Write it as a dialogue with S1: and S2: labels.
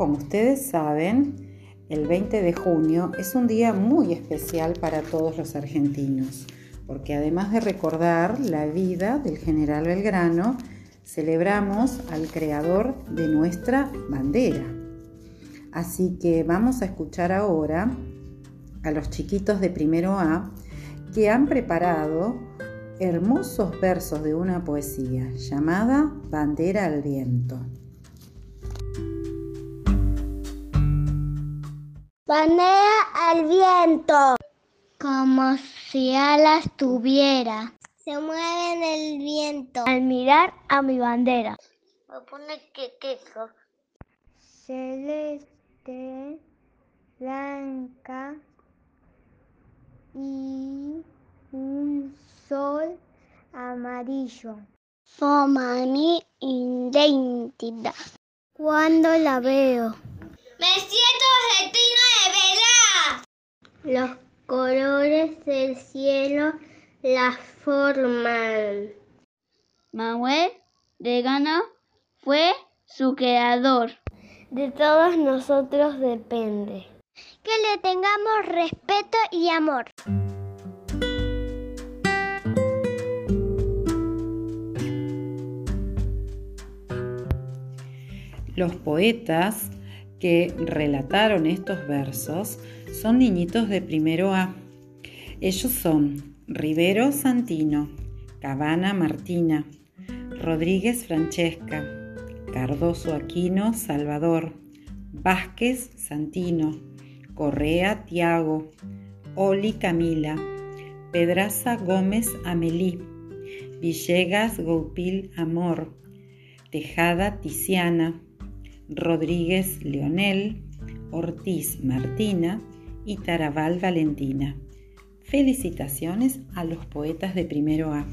S1: Como ustedes saben, el 20 de junio es un día muy especial para todos los argentinos, porque además de recordar la vida del general Belgrano, celebramos al creador de nuestra bandera. Así que vamos a escuchar ahora a los chiquitos de primero A que han preparado hermosos versos de una poesía llamada Bandera al viento.
S2: Bandera al viento. Como si alas tuviera. Se mueve en el viento. Al mirar a mi bandera. Me pone que queso. Celeste, blanca y un sol amarillo. Forma mi identidad. Cuando la veo.
S3: Me siento argentino
S2: Los colores del cielo la forman.
S4: Manuel de Gana fue su creador.
S2: De todos nosotros depende. Que le tengamos respeto y amor.
S1: Los poetas que relataron estos versos son niñitos de primero A. Ellos son Rivero Santino, Cabana Martina, Rodríguez Francesca, Cardoso Aquino Salvador, Vázquez Santino, Correa Tiago, Oli Camila, Pedraza Gómez Amelí, Villegas Goupil Amor, Tejada Tiziana, Rodríguez Leonel, Ortiz Martina y Tarabal Valentina. Felicitaciones a los poetas de primero A.